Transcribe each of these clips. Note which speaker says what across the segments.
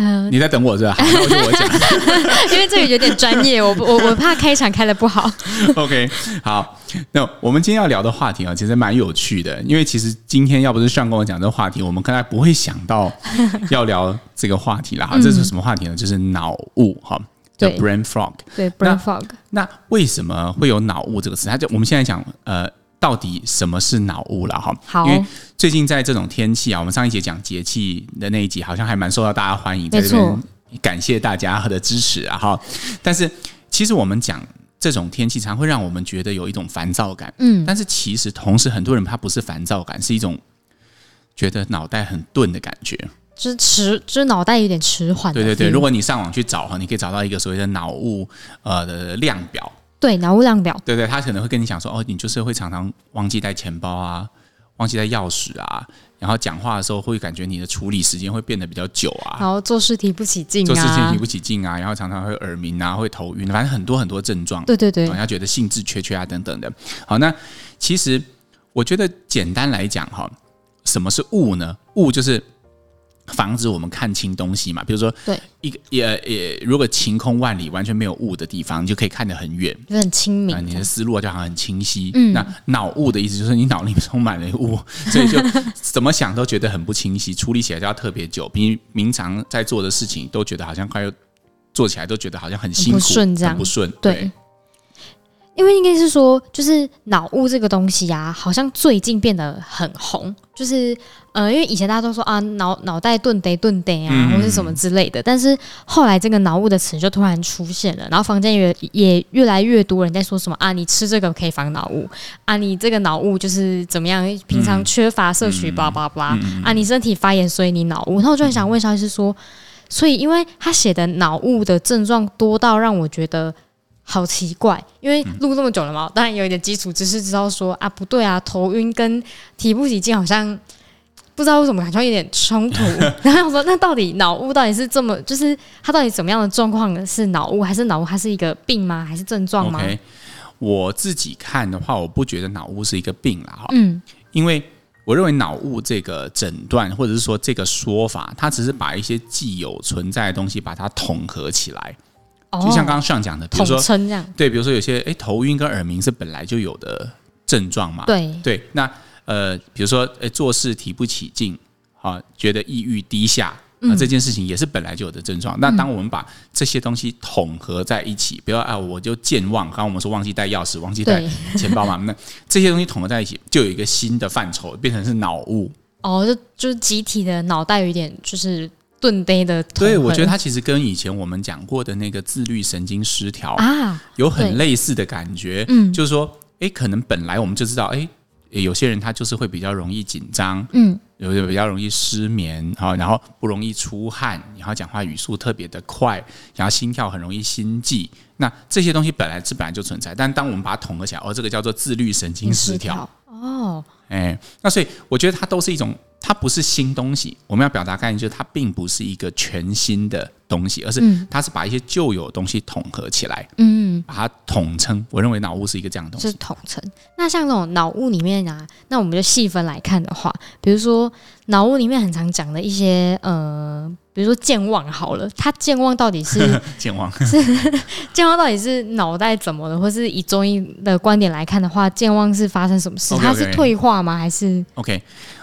Speaker 1: 嗯，你在等我是吧？好，那我就我讲，
Speaker 2: 因为这个有点专业，我我我怕开场开的不好。
Speaker 1: OK，好，那我们今天要聊的话题啊，其实蛮有趣的，因为其实今天要不是上跟我讲这个话题，我们刚才不会想到要聊这个话题了哈。这是什么话题呢？就是脑雾哈，叫 brain fog。
Speaker 2: 对，brain fog。
Speaker 1: 那为什么会有脑雾这个词？它就我们现在讲呃。到底什么是脑雾了哈？
Speaker 2: 好，
Speaker 1: 因为最近在这种天气啊，我们上一节讲节气的那一集，好像还蛮受到大家欢迎，在这边感谢大家的支持啊哈。但是其实我们讲这种天气，常会让我们觉得有一种烦躁感，嗯。但是其实同时，很多人他不是烦躁感，是一种觉得脑袋很钝的感觉，
Speaker 2: 就是迟，就是脑袋有点迟缓。
Speaker 1: 对对对，如果你上网去找哈，你可以找到一个所谓的脑雾呃的量表。
Speaker 2: 对，脑雾量表，
Speaker 1: 对对，他可能会跟你讲说，哦，你就是会常常忘记带钱包啊，忘记带钥匙啊，然后讲话的时候会感觉你的处理时间会变得比较久啊，
Speaker 2: 然后做事提不起劲啊，
Speaker 1: 做事情提不起劲啊，然后常常会耳鸣啊，会头晕，反正很多很多症状，
Speaker 2: 对对对，
Speaker 1: 人家觉得兴致缺缺啊等等的。好，那其实我觉得简单来讲哈，什么是雾呢？雾就是。防止我们看清东西嘛，比如说，对。一个也也，如果晴空万里，完全没有雾的地方，你就可以看得很远，
Speaker 2: 就很清明，
Speaker 1: 你的思路就好像很清晰。嗯，那脑雾的意思就是你脑里充满了雾，所以就怎么想都觉得很不清晰，处理起来就要特别久，比平常在做的事情都觉得好像快要做起来都觉得好像很辛苦，很不顺，不顺，对。对。
Speaker 2: 因为应该是说，就是脑雾这个东西呀、啊，好像最近变得很红。就是呃，因为以前大家都说啊，脑脑袋钝得钝得啊，或是什么之类的。但是后来这个脑雾的词就突然出现了，然后房间也也越来越多人在说什么啊，你吃这个可以防脑雾啊，你这个脑雾就是怎么样，平常缺乏摄取，巴拉巴拉啊，你身体发炎，所以你脑雾。然后我就很想问肖医师说，所以因为他写的脑雾的症状多到让我觉得。好奇怪，因为录这么久了嘛，当然有一点基础知识，知道说啊不对啊，头晕跟提不起劲好像不知道为什么感觉有点冲突。然后我说，那到底脑雾到底是这么，就是它到底怎么样的状况是脑雾，还是脑雾它是一个病吗？还是症状吗？Okay,
Speaker 1: 我自己看的话，我不觉得脑雾是一个病啦哈。嗯，因为我认为脑雾这个诊断或者是说这个说法，它只是把一些既有存在的东西把它统合起来。就像刚刚上讲的，比如说对，比如说有些哎头晕跟耳鸣是本来就有的症状嘛，
Speaker 2: 对
Speaker 1: 对。那呃，比如说哎做事提不起劲，啊，觉得抑郁低下，那这件事情也是本来就有的症状。那当我们把这些东西统合在一起，比如说啊，我就健忘，刚刚我们说忘记带钥匙，忘记带钱包嘛，那这些东西统合在一起，就有一个新的范畴，变成是脑雾。
Speaker 2: 哦，就就是集体的脑袋有一点就是。钝呆的，
Speaker 1: 对，我觉得它其实跟以前我们讲过的那个自律神经失调啊，有很类似的感觉。嗯，就是说，哎，可能本来我们就知道，哎，有些人他就是会比较容易紧张，嗯，有的比较容易失眠，好，然后不容易出汗，然后讲话语速特别的快，然后心跳很容易心悸。那这些东西本来是本来就存在，但当我们把它统合起来，哦，这个叫做自律神经失调。哦，哎，那所以我觉得它都是一种。它不是新东西，我们要表达概念就是它并不是一个全新的东西，而是它是把一些旧有的东西统合起来，嗯，把它统称。我认为脑雾是一个这样的东西，
Speaker 2: 是统称。那像这种脑雾里面啊，那我们就细分来看的话，比如说脑雾里面很常讲的一些呃，比如说健忘好了，他健忘到底是
Speaker 1: 健忘
Speaker 2: 是健忘到底是脑袋怎么了，或是以中医的观点来看的话，健忘是发生什么事？Okay, okay. 它是退化吗？还是
Speaker 1: OK？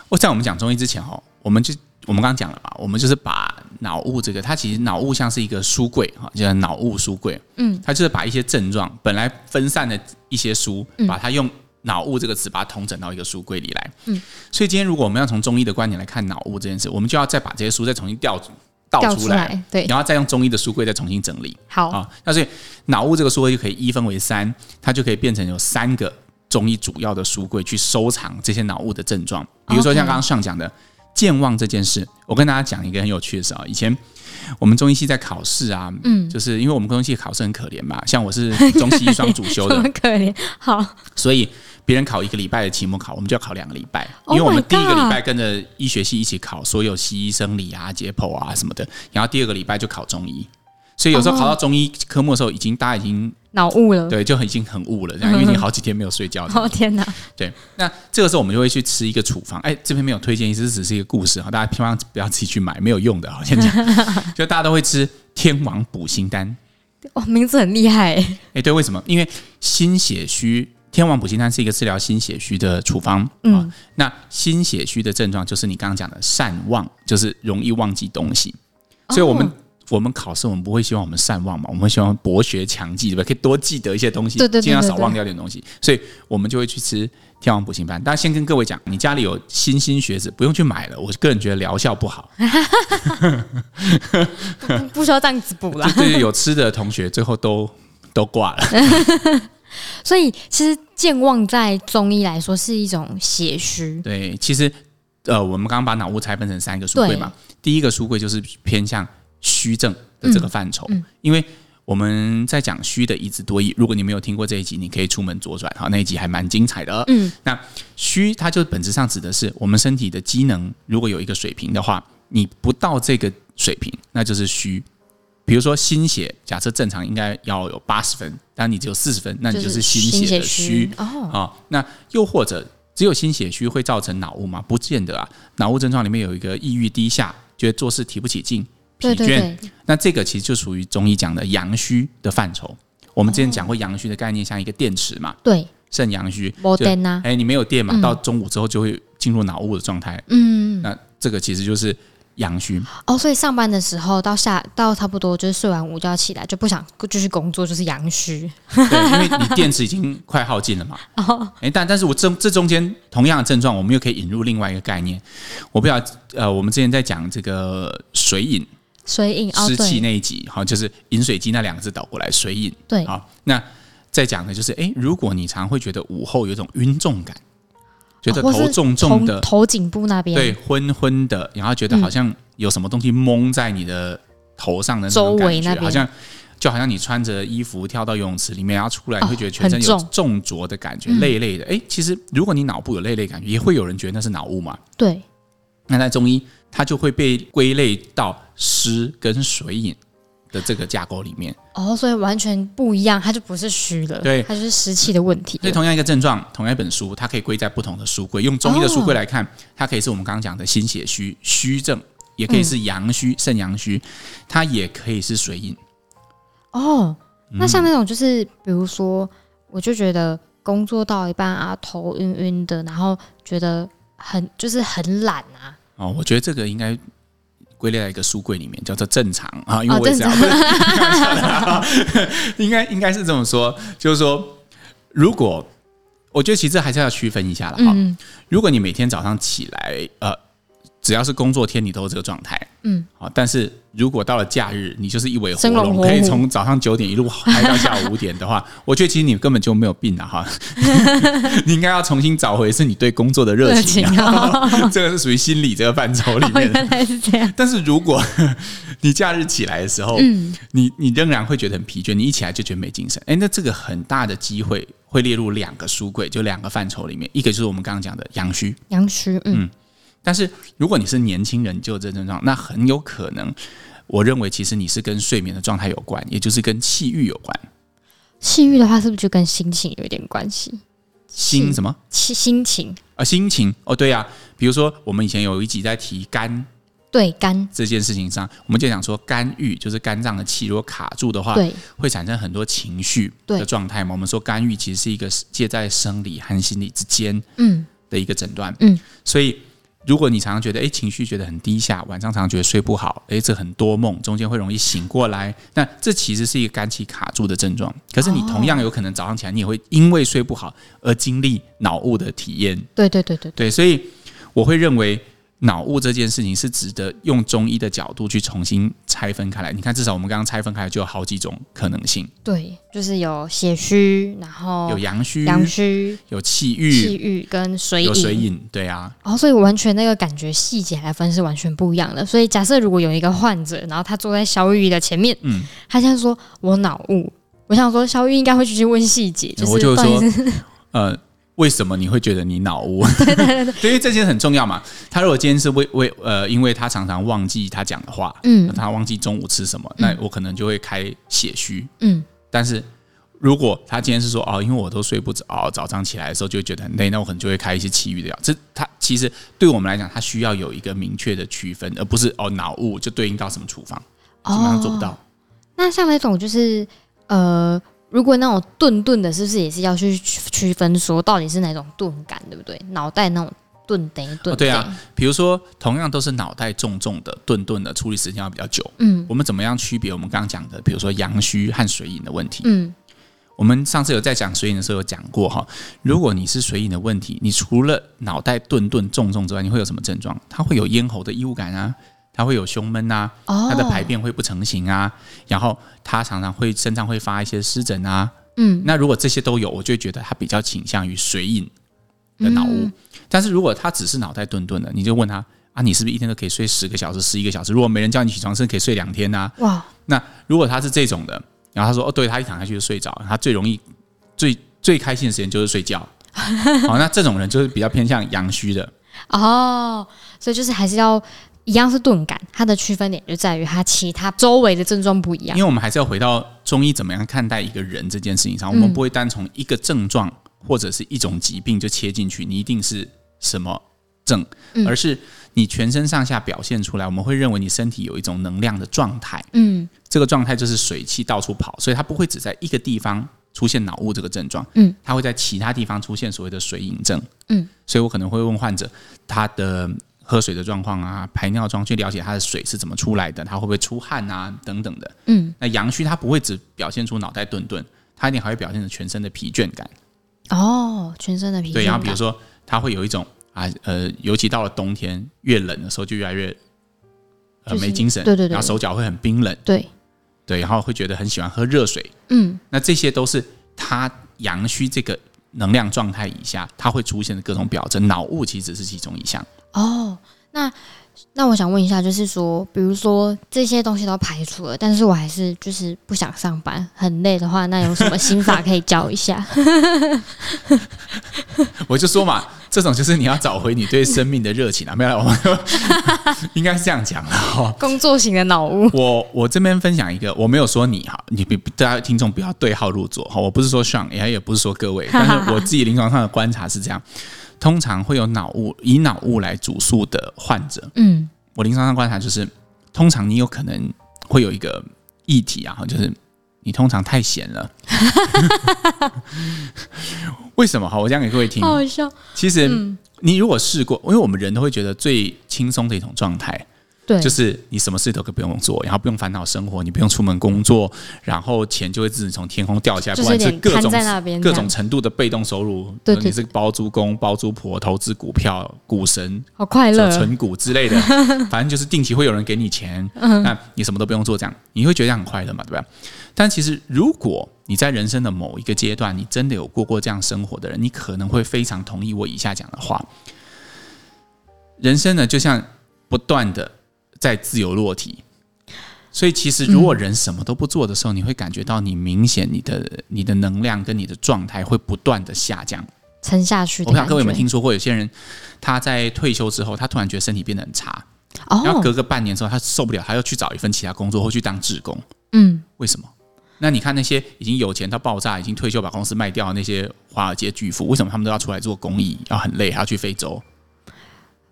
Speaker 1: 我在我们讲中医之前哦，我们就我们刚刚讲了嘛，我们就是把脑雾这个，它其实脑雾像是一个书柜哈，叫脑雾书柜，嗯，它就是把一些症状本来分散的一些书，把它用脑雾这个词把它统整到一个书柜里来，嗯，所以今天如果我们要从中医的观点来看脑雾这件事，我们就要再把这些书再重新调倒出来，对，然后再用中医的书柜再重新整理，
Speaker 2: 好。啊，
Speaker 1: 那所以脑雾这个书柜就可以一分为三，它就可以变成有三个。中医主要的书柜去收藏这些脑雾的症状，比如说像刚刚上讲的健忘这件事，我跟大家讲一个很有趣的事啊。以前我们中医系在考试啊，嗯，就是因为我们中医系考试很可怜嘛，像我是中西医双主修的，
Speaker 2: 很可怜。好，
Speaker 1: 所以别人考一个礼拜的期末考，我们就要考两个礼拜，因为我们第一个礼拜跟着医学系一起考所有西医生理啊、解剖啊什么的，然后第二个礼拜就考中医。所以有时候考到中医科目的时候，已经大家已经
Speaker 2: 脑雾了，对，
Speaker 1: 就已经很雾了，这样，因为你好几天没有睡觉。
Speaker 2: 哦天哪！
Speaker 1: 对，那这个时候我们就会去吃一个处方。哎，这边没有推荐，意思只是一个故事哈，大家千万不要自己去买，没有用的。我先讲，就大家都会吃天王补心丹。
Speaker 2: 哦，名字很厉害。
Speaker 1: 哎，对，为什么？因为心血虚，天王补心丹是一个治疗心血虚的处方。嗯，那心血虚的症状就是你刚刚讲的善忘，就是容易忘记东西。所以我们。我们考试，我们不会希望我们善忘嘛，我们会希望博学强记，对吧？可以多记得一些东西，尽量少忘掉点东西。所以我们就会去吃天王补心丹。但先跟各位讲，你家里有新兴学子，不用去买了。我个人觉得疗效不好，
Speaker 2: 不，不需要这样子补了。
Speaker 1: 对，有吃的同学最后都都挂了。
Speaker 2: 所以其实健忘在中医来说是一种血虚。
Speaker 1: 对，其实呃，我们刚刚把脑雾拆分成三个书柜嘛，第一个书柜就是偏向。虚症的这个范畴，嗯嗯、因为我们在讲虚的一字多义。如果你没有听过这一集，你可以出门左转，好，那一集还蛮精彩的。嗯，那虚它就本质上指的是我们身体的机能，如果有一个水平的话，你不到这个水平，那就是虚。比如说心血，假设正常应该要有八十分，但你只有四十分，那你就是心血的虚。哦，啊，那又或者只有心血虚会造成脑雾吗？不见得啊。脑雾症状里面有一个抑郁低下，觉得做事提不起劲。疲倦，对对对，那这个其实就属于中医讲的阳虚的范畴。我们之前讲过阳虚的概念，像一个电池嘛，
Speaker 2: 对，
Speaker 1: 肾阳虚，没电呐，哎，你没有电嘛，到中午之后就会进入脑雾的状态。嗯，那这个其实就是阳虚。
Speaker 2: 哦，所以上班的时候到下到差不多就是睡完午觉起来就不想继续工作，就是阳虚。
Speaker 1: 对，因为你电池已经快耗尽了嘛。哦，哎，但但是我这这中间同样的症状，我们又可以引入另外一个概念。我不知道，呃，我们之前在讲这个水饮。
Speaker 2: 水饮
Speaker 1: 湿气那一集，好，就是饮水机那两个字倒过来，水饮。
Speaker 2: 对，
Speaker 1: 好，那再讲的就是，哎，如果你常会觉得午后有一种晕重感，觉得头重重的，
Speaker 2: 头颈部那边，
Speaker 1: 对，昏昏的，然后觉得好像有什么东西蒙在你的头上的那种感觉，好像就好像你穿着衣服跳到游泳池里面，然后出来你会觉得全身有重浊的感觉，累累的。哎，其实如果你脑部有累累感觉，也会有人觉得那是脑雾嘛。
Speaker 2: 对，
Speaker 1: 那在中医。它就会被归类到湿跟水饮的这个架构里面
Speaker 2: 哦，所以完全不一样，它就不是虚的，
Speaker 1: 对，
Speaker 2: 它就是湿气的问题。
Speaker 1: 所以同样一个症状，同样一本书，它可以归在不同的书柜。用中医的书柜来看，哦、它可以是我们刚刚讲的心血虚虚症，也可以是阳虚肾阳虚，它也可以是水饮。
Speaker 2: 哦，那像那种就是，比如说，我就觉得工作到一半啊，头晕晕的，然后觉得很就是很懒啊。
Speaker 1: 哦，我觉得这个应该归类在一个书柜里面，叫做正常啊，因为我也是这样，应该应该是这么说，就是说，如果我觉得其实还是要区分一下了哈。如果你每天早上起来，呃。只要是工作天，你都是这个状态，嗯，好。但是如果到了假日，你就是一尾活龙，可以从早上九点一路嗨到下午五点的话，我觉得其实你根本就没有病了哈。你应该要重新找回是你对工作的热情，这个是属于心理这个范畴里面。
Speaker 2: 原来是这样。
Speaker 1: 但是如果你假日起来的时候，嗯，你你仍然会觉得很疲倦，你一起来就觉得没精神，哎，那这个很大的机会会列入两个书柜，就两个范畴里面，一个就是我们刚刚讲的阳虚，
Speaker 2: 阳虚，嗯。
Speaker 1: 但是如果你是年轻人，就有这症状，那很有可能，我认为其实你是跟睡眠的状态有关，也就是跟气郁有关。
Speaker 2: 气郁的话，是不是就跟心情有点关系？
Speaker 1: 心什么？
Speaker 2: 气心情
Speaker 1: 啊，心情哦，对呀、啊。比如说，我们以前有一集在提肝，
Speaker 2: 对肝
Speaker 1: 这件事情上，我们就讲说肝郁就是肝脏的气如果卡住的话，对，会产生很多情绪的状态嘛。我们说肝郁其实是一个介在生理和心理之间，嗯，的一个诊断，嗯，所以。如果你常常觉得诶情绪觉得很低下，晚上常常觉得睡不好，诶这很多梦，中间会容易醒过来，那这其实是一个肝气卡住的症状。可是你同样有可能早上起来，你也会因为睡不好而经历脑雾的体验。
Speaker 2: 对对对对
Speaker 1: 对，所以我会认为脑雾这件事情是值得用中医的角度去重新拆分开来。你看，至少我们刚刚拆分开来就有好几种可能性。
Speaker 2: 对，就是有血虚，然后
Speaker 1: 有阳虚，
Speaker 2: 阳虚
Speaker 1: 有气郁，
Speaker 2: 气郁跟水饮，
Speaker 1: 有水饮，对啊。
Speaker 2: 哦，所以完全那个感觉细节来分是完全不一样的。所以假设如果有一个患者，然后他坐在萧御医的前面，嗯，他现在说我脑雾，我想说萧御医应该会去问细节，就是、
Speaker 1: 我就会说，呃。为什么你会觉得你脑雾？对对对，对，因为这些很重要嘛。他如果今天是为为呃，因为他常常忘记他讲的话，嗯，他忘记中午吃什么，嗯、那我可能就会开血虚，嗯。但是如果他今天是说哦，因为我都睡不着，早上起来的时候就会觉得很累，那我可能就会开一些气郁的药。这他其实对我们来讲，他需要有一个明确的区分，而不是哦脑雾就对应到什么处方，基本上做不到。哦、那
Speaker 2: 像那种就是呃。如果那种钝钝的，是不是也是要去区分说到底是哪种钝感，对不对？脑袋那种钝等于顿。
Speaker 1: 对啊，比如说同样都是脑袋重重的钝钝的，处理时间要比较久。嗯，我们怎么样区别我们刚刚讲的，比如说阳虚和水饮的问题？嗯，我们上次有在讲水饮的时候有讲过哈，如果你是水饮的问题，你除了脑袋钝钝重重之外，你会有什么症状？它会有咽喉的异物感啊。他会有胸闷呐、啊，他的排便会不成形啊，然后他常常会身上会发一些湿疹啊，嗯，那如果这些都有，我就觉得他比较倾向于水饮的脑雾。但是如果他只是脑袋钝钝的，你就问他啊，你是不是一天都可以睡十个小时、十一个小时？如果没人叫你起床，是可以睡两天呐？哇，那如果他是这种的，然后他说哦，对，他一躺下去就睡着，他最容易最最开心的时间就是睡觉。好，那这种人就是比较偏向阳虚的
Speaker 2: 哦，所以就是还是要。一样是钝感，它的区分点就在于它其他周围的症状不一样。
Speaker 1: 因为我们还是要回到中医怎么样看待一个人这件事情上，我们不会单从一个症状或者是一种疾病就切进去，你一定是什么症，而是你全身上下表现出来，我们会认为你身体有一种能量的状态。嗯，这个状态就是水气到处跑，所以它不会只在一个地方出现脑雾这个症状。嗯，它会在其他地方出现所谓的水饮症。嗯，所以我可能会问患者他的。喝水的状况啊，排尿状，去了解他的水是怎么出来的，他会不会出汗啊，等等的。嗯，那阳虚他不会只表现出脑袋顿顿，他一定还会表现出全身的疲倦感。
Speaker 2: 哦，全身的疲倦感。
Speaker 1: 对，然后比如说他会有一种啊，呃，尤其到了冬天越冷的时候就越来越呃、就是、没精神，
Speaker 2: 对对对，
Speaker 1: 然后手脚会很冰冷，
Speaker 2: 对
Speaker 1: 对，然后会觉得很喜欢喝热水。嗯，那这些都是他阳虚这个能量状态以下它会出现的各种表征，脑雾其实只是其中一项。
Speaker 2: 哦，那那我想问一下，就是说，比如说这些东西都排除了，但是我还是就是不想上班，很累的话，那有什么心法可以教一下？
Speaker 1: 我就说嘛，这种就是你要找回你对生命的热情啊！没有，我们 应该是这样讲的哈。
Speaker 2: 工作型的脑雾，
Speaker 1: 我我这边分享一个，我没有说你哈，你比大家听众不要对号入座哈，我不是说 Sean，也也不是说各位，但是我自己临床上的观察是这样。通常会有脑雾，以脑雾来主诉的患者，嗯，我临床上观察就是，通常你有可能会有一个议题啊，就是你通常太闲了。为什么？好，我讲给各位听。
Speaker 2: 好好笑。
Speaker 1: 其实你如果试过，因为我们人都会觉得最轻松的一种状态。对，就是你什么事都可以不用做，然后不用烦恼生活，你不用出门工作，然后钱就会自己从天空掉下来，不管是各种各种程度的被动收入，对，你是包租公、包租婆、投资股票、股神，
Speaker 2: 好快乐，
Speaker 1: 存股之类的，反正就是定期会有人给你钱，那你什么都不用做，这样你会觉得很快乐嘛，对吧？但其实如果你在人生的某一个阶段，你真的有过过这样生活的人，你可能会非常同意我以下讲的话。人生呢，就像不断的。在自由落体，所以其实如果人什么都不做的时候，嗯、你会感觉到你明显你的你的能量跟你的状态会不断的下降，
Speaker 2: 沉下去。
Speaker 1: 我不知道各位有没有听说过，有些人他在退休之后，他突然觉得身体变得很差，哦、然后隔个半年之后他受不了，他又去找一份其他工作或去当志工。嗯，为什么？那你看那些已经有钱到爆炸、已经退休把公司卖掉的那些华尔街巨富，为什么他们都要出来做公益？要很累，还要去非洲？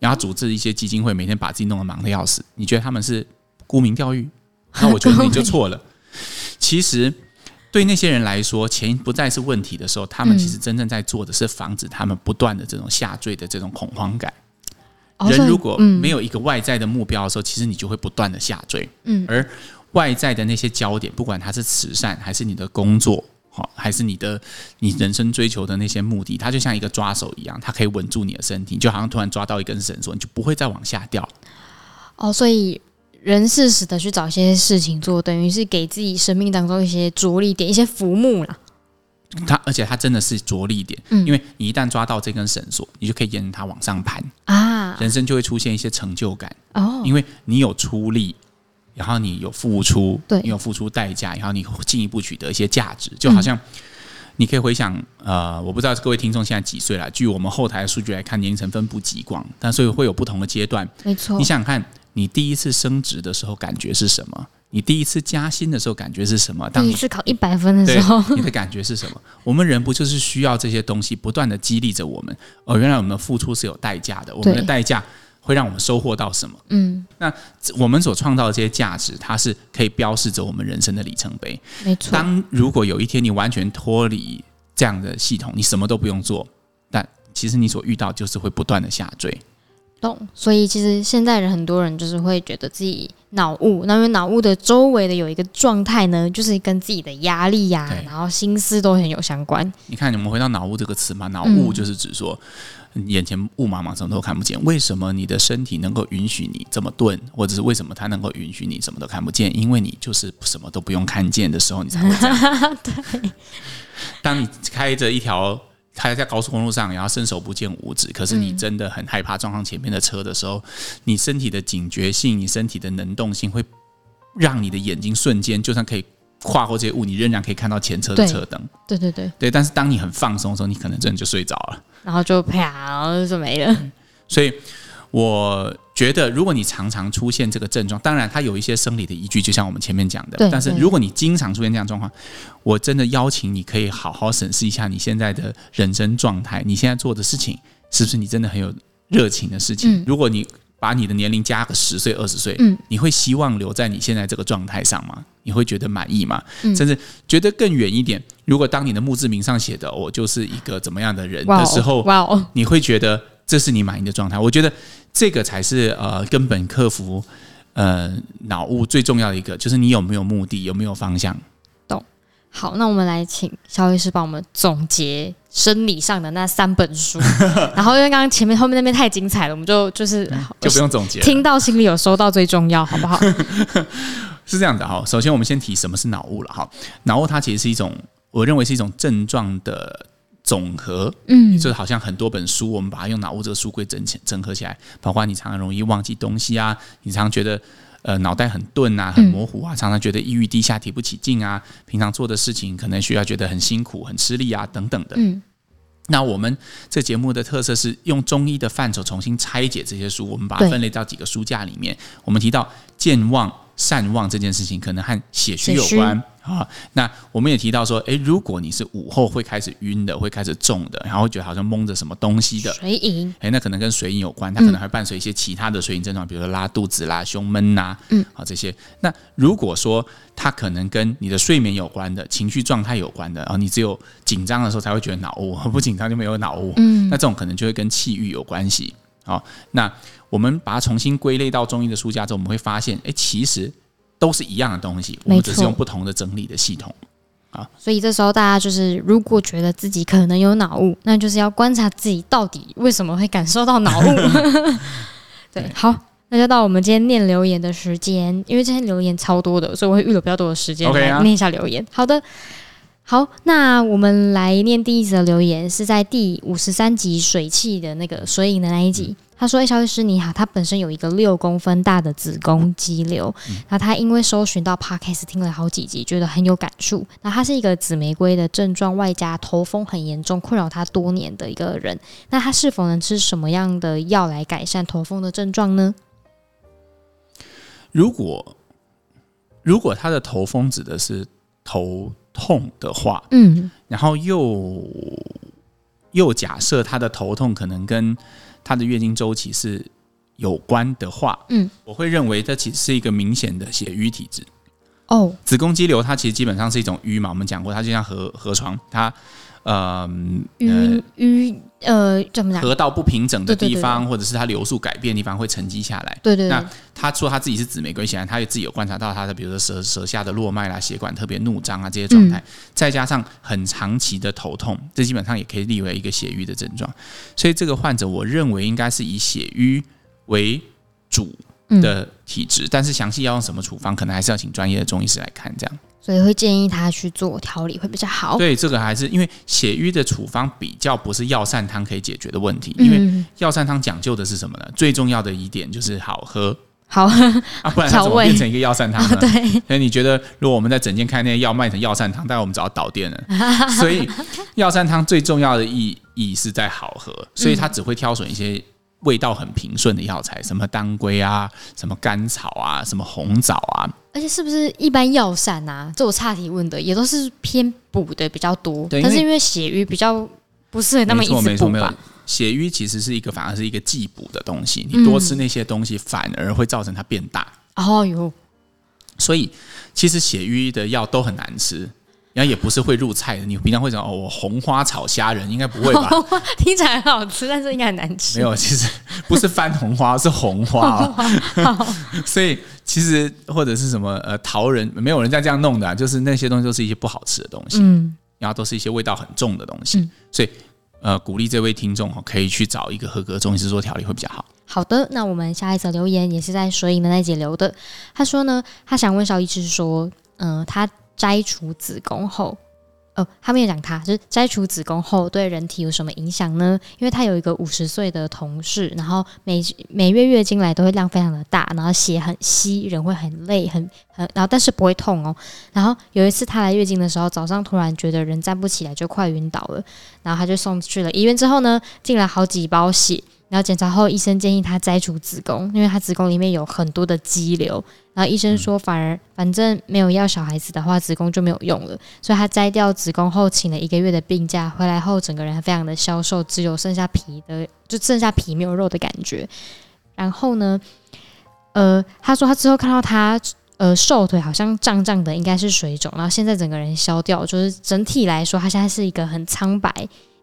Speaker 1: 然后组织一些基金会，每天把自己弄得忙得要死。你觉得他们是沽名钓誉？那我觉得你就错了。其实对那些人来说，钱不再是问题的时候，他们其实真正在做的是防止他们不断的这种下坠的这种恐慌感。人如果没有一个外在的目标的时候，其实你就会不断的下坠。嗯，而外在的那些焦点，不管它是慈善还是你的工作，好，还是你的你人生追求的那些目的，它就像一个抓手一样，它可以稳住你的身体，就好像突然抓到一根绳索，你就不会再往下掉。
Speaker 2: 哦，所以人适时的去找一些事情做，等于是给自己生命当中一些着力点，一些浮木了。
Speaker 1: 它而且它真的是着力点，嗯，因为你一旦抓到这根绳索，你就可以沿着它往上攀啊，人生就会出现一些成就感哦，因为你有出力，然后你有付出，对，你有付出代价，然后你进一步取得一些价值，就好像你可以回想，呃，我不知道各位听众现在几岁了，据我们后台的数据来看，年龄层分布极广，但所以会有不同的阶段，
Speaker 2: 没错，
Speaker 1: 你想想看，你第一次升职的时候感觉是什么？你第一次加薪的时候感觉是什么？当你
Speaker 2: 第一次考一百分的时候，
Speaker 1: 你的感觉是什么？我们人不就是需要这些东西不断的激励着我们？哦，原来我们的付出是有代价的，我们的代价会让我们收获到什么？嗯，那我们所创造的这些价值，它是可以标示着我们人生的里程碑。
Speaker 2: 没错。
Speaker 1: 当如果有一天你完全脱离这样的系统，你什么都不用做，但其实你所遇到就是会不断的下坠。
Speaker 2: 懂。所以其实现在人很多人就是会觉得自己。脑雾，那因为脑雾的周围的有一个状态呢，就是跟自己的压力呀、啊，然后心思都很有相关。
Speaker 1: 你看，你们回到脑雾这个词嘛，脑雾就是指说、嗯、眼前雾茫茫，什么都看不见。为什么你的身体能够允许你这么钝，或者是为什么它能够允许你什么都看不见？因为你就是什么都不用看见的时候，你才会这样。对，当你开着一条。开在高速公路上，然后伸手不见五指。可是你真的很害怕撞上前面的车的时候，嗯、你身体的警觉性、你身体的能动性，会让你的眼睛瞬间就算可以跨过这些雾，你仍然可以看到前车的车灯。
Speaker 2: 对对对
Speaker 1: 对。但是当你很放松的时候，你可能真的就睡着了，
Speaker 2: 然后就啪，然后就没了。
Speaker 1: 所以。我觉得，如果你常常出现这个症状，当然它有一些生理的依据，就像我们前面讲的。但是如果你经常出现这样状况，我真的邀请你可以好好审视一下你现在的人生状态，你现在做的事情是不是你真的很有热情的事情？嗯、如果你把你的年龄加个十岁、二十岁，嗯，你会希望留在你现在这个状态上吗？你会觉得满意吗？嗯、甚至觉得更远一点，如果当你的墓志铭上写的“我就是一个怎么样的人”的时候，哇哦，你会觉得这是你满意的状态？我觉得。这个才是呃根本克服呃脑雾最重要的一个，就是你有没有目的，有没有方向。
Speaker 2: 懂。好，那我们来请肖医师帮我们总结生理上的那三本书。然后因为刚刚前面后面那边太精彩了，我们就就是
Speaker 1: 就不用总结，
Speaker 2: 听到心里有收到最重要，好不好？
Speaker 1: 是这样的哈。首先我们先提什么是脑雾了哈。脑雾它其实是一种，我认为是一种症状的。总和，嗯，就好像很多本书，我们把它用脑雾这个书柜整起整合起来，包括你常常容易忘记东西啊，你常常觉得呃脑袋很钝啊，很模糊啊，常常觉得抑郁低下提不起劲啊，平常做的事情可能需要觉得很辛苦、很吃力啊等等的。嗯，那我们这节目的特色是用中医的范畴重新拆解这些书，我们把它分类到几个书架里面。我们提到健忘、善忘这件事情，可能和血虚有关。啊，那我们也提到说，诶，如果你是午后会开始晕的，会开始重的，然后会觉得好像蒙着什么东西的
Speaker 2: 水饮，
Speaker 1: 诶，那可能跟水饮有关，它可能还伴随一些其他的水饮症状，比如说拉肚子啦、胸闷呐，嗯，啊这些。那如果说它可能跟你的睡眠有关的、情绪状态有关的，然后你只有紧张的时候才会觉得脑雾，不紧张就没有脑雾，嗯，那这种可能就会跟气郁有关系。好，那我们把它重新归类到中医的书架之后，我们会发现，诶，其实。都是一样的东西，我们只是用不同的整理的系统啊。
Speaker 2: 所以这时候大家就是，如果觉得自己可能有脑雾，那就是要观察自己到底为什么会感受到脑雾。对，好，那就到我们今天念留言的时间，因为今天留言超多的，所以我会预留比较多的时间来念一下留言。好的，好，那我们来念第一则留言，是在第五十三集水汽的那个水影的那一集。他说：“哎，欸，小律师你好，他本身有一个六公分大的子宫肌瘤，那他因为搜寻到 Podcast 听了好几集，觉得很有感触。那他是一个紫玫瑰的症状，外加头风很严重，困扰他多年的一个人。那他是否能吃什么样的药来改善头风的症状呢？
Speaker 1: 如果如果他的头风指的是头痛的话，嗯，然后又又假设他的头痛可能跟她的月经周期是有关的话，嗯，我会认为这其实是一个明显的血瘀体质。哦，子宫肌瘤它其实基本上是一种瘀嘛，我们讲过，它就像河河床，它呃
Speaker 2: 淤淤呃怎么讲？
Speaker 1: 河道不平整的地方，或者是它流速改变的地方会沉积下来。
Speaker 2: 对对，对。
Speaker 1: 那他说他自己是紫玫瑰，显然他也自己有观察到他的，比如说舌舌下的络脉啦、血管特别怒张啊这些状态，嗯、再加上很长期的头痛，这基本上也可以列为一个血瘀的症状。所以这个患者，我认为应该是以血瘀为主的体质，嗯、但是详细要用什么处方，可能还是要请专业的中医师来看这样。
Speaker 2: 所以会建议他去做调理会比较好。
Speaker 1: 对，这个还是因为血瘀的处方比较不是药膳汤可以解决的问题，因为药膳汤讲究的是什么呢？最重要的一点就是好喝，
Speaker 2: 好喝
Speaker 1: 啊，不然它怎么变成一个药膳汤呢？
Speaker 2: 哦？对。
Speaker 1: 所以你觉得，如果我们在整间开那些药卖成药膳汤，大概我们早要倒店了。所以药膳汤最重要的意义是在好喝，所以它只会挑选一些。味道很平顺的药材，什么当归啊，什么甘草啊，什么红枣啊，
Speaker 2: 而且是不是一般药膳啊？这我差题问的，也都是偏补的比较多。对，但是因为血瘀比较不适合那么一直补吧。没错，没错。
Speaker 1: 血瘀其实是一个反而是一个忌补的东西，你多吃那些东西反而会造成它变大。
Speaker 2: 嗯、哦哟，
Speaker 1: 所以其实血瘀的药都很难吃。然后也不是会入菜的，你平常会讲哦，我红花炒虾仁应该不会吧？
Speaker 2: 听起来很好吃，但是应该很难吃。
Speaker 1: 没有，其实不是番红花，是红花。所以其实或者是什么呃桃仁，没有人家这样弄的，啊，就是那些东西都是一些不好吃的东西，嗯，然后都是一些味道很重的东西，嗯，所以呃鼓励这位听众可以去找一个合格中医师做调理会比较好。
Speaker 2: 好的，那我们下一则留言也是在水影的那节留的，他说呢，他想问小医师说，嗯、呃，他。摘除子宫后，哦，他没有讲他，就是摘除子宫后对人体有什么影响呢？因为他有一个五十岁的同事，然后每每月月经来都会量非常的大，然后血很稀，人会很累，很很，然后但是不会痛哦。然后有一次他来月经的时候，早上突然觉得人站不起来，就快晕倒了，然后他就送去了医院。之后呢，进来好几包血。然后检查后，医生建议他摘除子宫，因为他子宫里面有很多的肌瘤。然后医生说，反而反正没有要小孩子的话，子宫就没有用了。所以他摘掉子宫后，请了一个月的病假，回来后整个人非常的消瘦，只有剩下皮的，就剩下皮没有肉的感觉。然后呢，呃，他说他之后看到他呃瘦腿好像胀胀的，应该是水肿。然后现在整个人消掉，就是整体来说，他现在是一个很苍白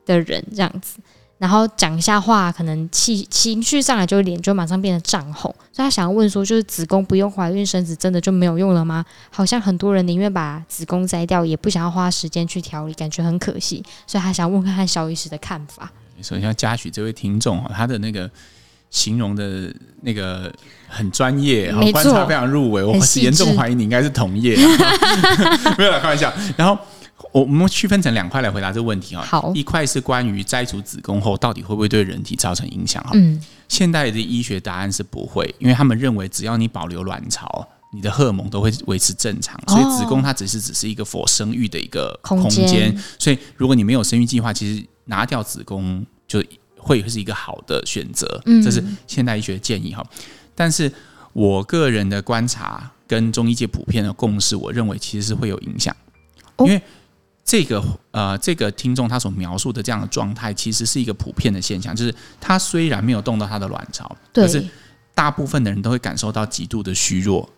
Speaker 2: 的人这样子。然后讲一下话，可能气情绪上来就脸就马上变得涨红，所以他想要问说，就是子宫不用怀孕生子，真的就没有用了吗？好像很多人宁愿把子宫摘掉，也不想要花时间去调理，感觉很可惜，所以他想问看看萧医师的看法。
Speaker 1: 首先要嘉许这位听众他的那个形容的那个很专业，没错，观察非常入微，我严重怀疑你应该是同业，没有啦，开玩笑。然后。我我们区分成两块来回答这个问题哈。
Speaker 2: 好，
Speaker 1: 一块是关于摘除子宫后到底会不会对人体造成影响哈。
Speaker 2: 嗯，
Speaker 1: 现代的医学答案是不会，因为他们认为只要你保留卵巢，你的荷尔蒙都会维持正常，所以子宫它只是只是一个 for 生育的一个空间。所以如果你没有生育计划，其实拿掉子宫就会是一个好的选择。嗯，这是现代医学的建议哈。但是我个人的观察跟中医界普遍的共识，我认为其实是会有影响，因为。这个呃，这个听众他所描述的这样的状态，其实是一个普遍的现象，就是他虽然没有动到他的卵巢，对可是大部分的人都会感受到极度的虚弱，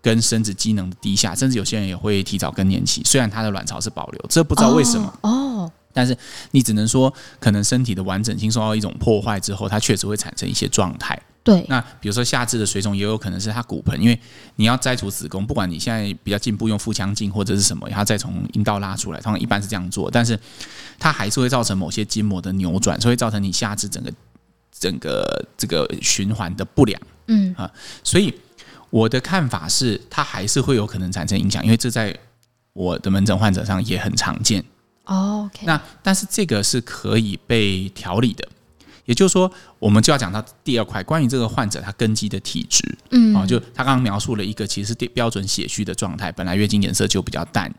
Speaker 1: 跟生殖机能的低下，甚至有些人也会提早更年期。虽然他的卵巢是保留，这不知道为什么
Speaker 2: 哦，哦
Speaker 1: 但是你只能说，可能身体的完整性受到一种破坏之后，它确实会产生一些状态。
Speaker 2: 对，
Speaker 1: 那比如说下肢的水肿也有可能是它骨盆，因为你要摘除子宫，不管你现在比较进步用腹腔镜或者是什么，然后再从阴道拉出来，通常一般是这样做，但是它还是会造成某些筋膜的扭转，所以造成你下肢整个整个这个循环的不良。嗯啊，所以我的看法是，它还是会有可能产生影响，因为这在我的门诊患者上也很常见。
Speaker 2: 哦，OK，
Speaker 1: 那但是这个是可以被调理的。也就是说，我们就要讲到第二块，关于这个患者他根基的体质，嗯，啊，就他刚刚描述了一个其实是标准血虚的状态，本来月经颜色就比较淡，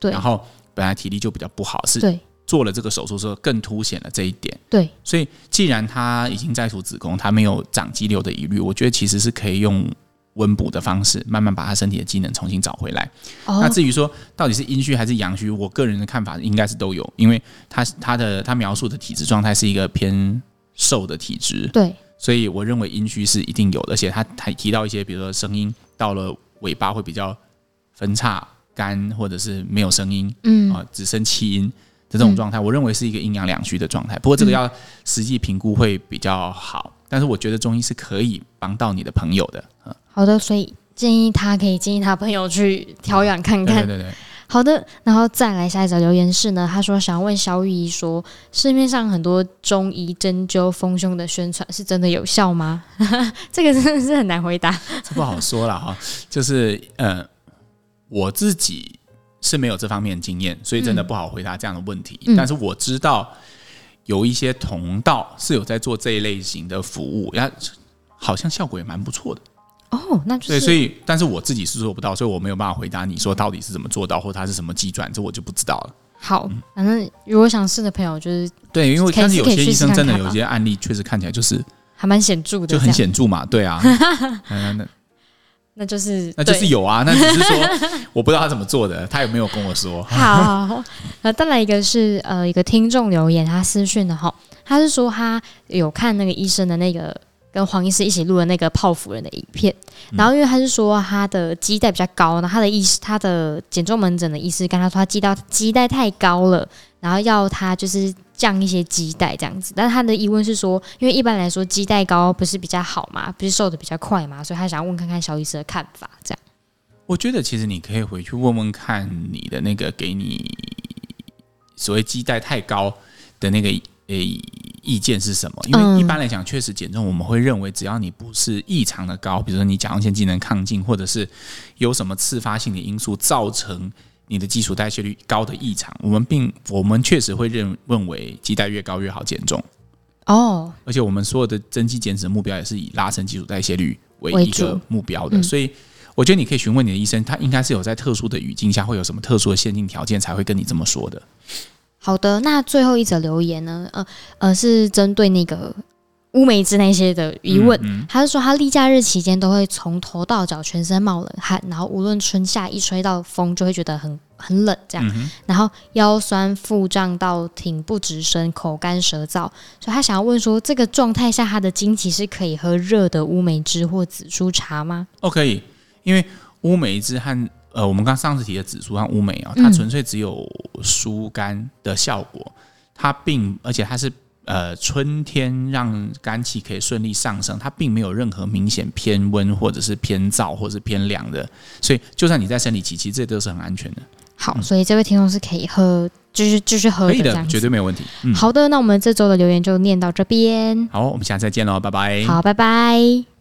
Speaker 2: 对，
Speaker 1: 然后本来体力就比较不好，是做了这个手术之后更凸显了这一点，
Speaker 2: 对，
Speaker 1: 所以既然他已经摘除子宫，他没有长肌瘤的疑虑，我觉得其实是可以用温补的方式，慢慢把他身体的机能重新找回来。哦，那至于说到底是阴虚还是阳虚，我个人的看法应该是都有，因为他他的他描述的体质状态是一个偏。瘦的体质，
Speaker 2: 对，所
Speaker 1: 以我认为阴虚是一定有的，而且他还提到一些，比如说声音到了尾巴会比较分叉、干，或者是没有声音，嗯啊，只剩气音的这种状态，我认为是一个阴阳两虚的状态。不过这个要实际评估会比较好。但是我觉得中医是可以帮到你的朋友的。
Speaker 2: 好的，所以建议他可以建议他朋友去调养看看。
Speaker 1: 对对对。
Speaker 2: 好的，然后再来下一则留言是呢，他说想要问肖玉医说，市面上很多中医针灸丰胸的宣传是真的有效吗？这个真的是很难回答，
Speaker 1: 这不好说了哈。就是呃，我自己是没有这方面经验，所以真的不好回答这样的问题。嗯、但是我知道有一些同道是有在做这一类型的服务，呀，好像效果也蛮不错的。
Speaker 2: 哦，那就是、
Speaker 1: 对，所以但是我自己是做不到，所以我没有办法回答你说到底是怎么做到，或它是什么机转，这我就不知道了。
Speaker 2: 好，反正如果想试的朋友就是
Speaker 1: 对，因为但是有些医生真的有些案例确实看起来就是
Speaker 2: 还蛮显著的，
Speaker 1: 就很显著嘛，对啊，那那
Speaker 2: 那就是
Speaker 1: 那就是有啊，那只是说 我不知道他怎么做的，他有没有跟我说？
Speaker 2: 好，那再来一个是呃一个听众留言，他私讯的哈，他是说他有看那个医生的那个。跟黄医师一起录的那个泡芙人的影片，然后因为他是说他的基带比较高，然后他的医师他的减重门诊的医师跟他说他基到基带太高了，然后要他就是降一些基带这样子。但是他的疑问是说，因为一般来说基带高不是比较好嘛，不是瘦的比较快嘛，所以他想要问看看肖医师的看法。这样，
Speaker 1: 我觉得其实你可以回去问问看你的那个给你所谓基带太高的那个诶。意见是什么？因为一般来讲，确实减重我们会认为，只要你不是异常的高，比如说你甲状腺机能亢进，或者是有什么次发性的因素造成你的基础代谢率高的异常，我们并我们确实会认认为基带越高越好减重。哦，而且我们所有的增肌减脂的目标也是以拉伸基础代谢率为一个目标的，所以我觉得你可以询问你的医生，他应该是有在特殊的语境下会有什么特殊的限定条件才会跟你这么说的。
Speaker 2: 好的，那最后一则留言呢？呃呃，是针对那个乌梅汁那些的疑问。嗯嗯、他是说，他例假日期间都会从头到脚全身冒冷汗，然后无论春夏一吹到风就会觉得很很冷，这样。嗯、然后腰酸腹胀到挺不直身，口干舌燥。所以他想要问说，这个状态下他的经期是可以喝热的乌梅汁或紫苏茶吗？
Speaker 1: 哦，可以，因为乌梅汁和呃，我们刚上次提的紫苏和乌梅啊，它纯粹只有疏肝的效果，嗯、它并而且它是呃春天让肝气可以顺利上升，它并没有任何明显偏温或者是偏燥或者是偏凉的，所以就算你在生理期，其实这都是很安全的。
Speaker 2: 好，所以这位听众是可以喝，就是继续喝的，可以的，
Speaker 1: 绝对没有问题。嗯、
Speaker 2: 好的，那我们这周的留言就念到这边。
Speaker 1: 好，我们下次再见喽，拜拜。
Speaker 2: 好，拜拜。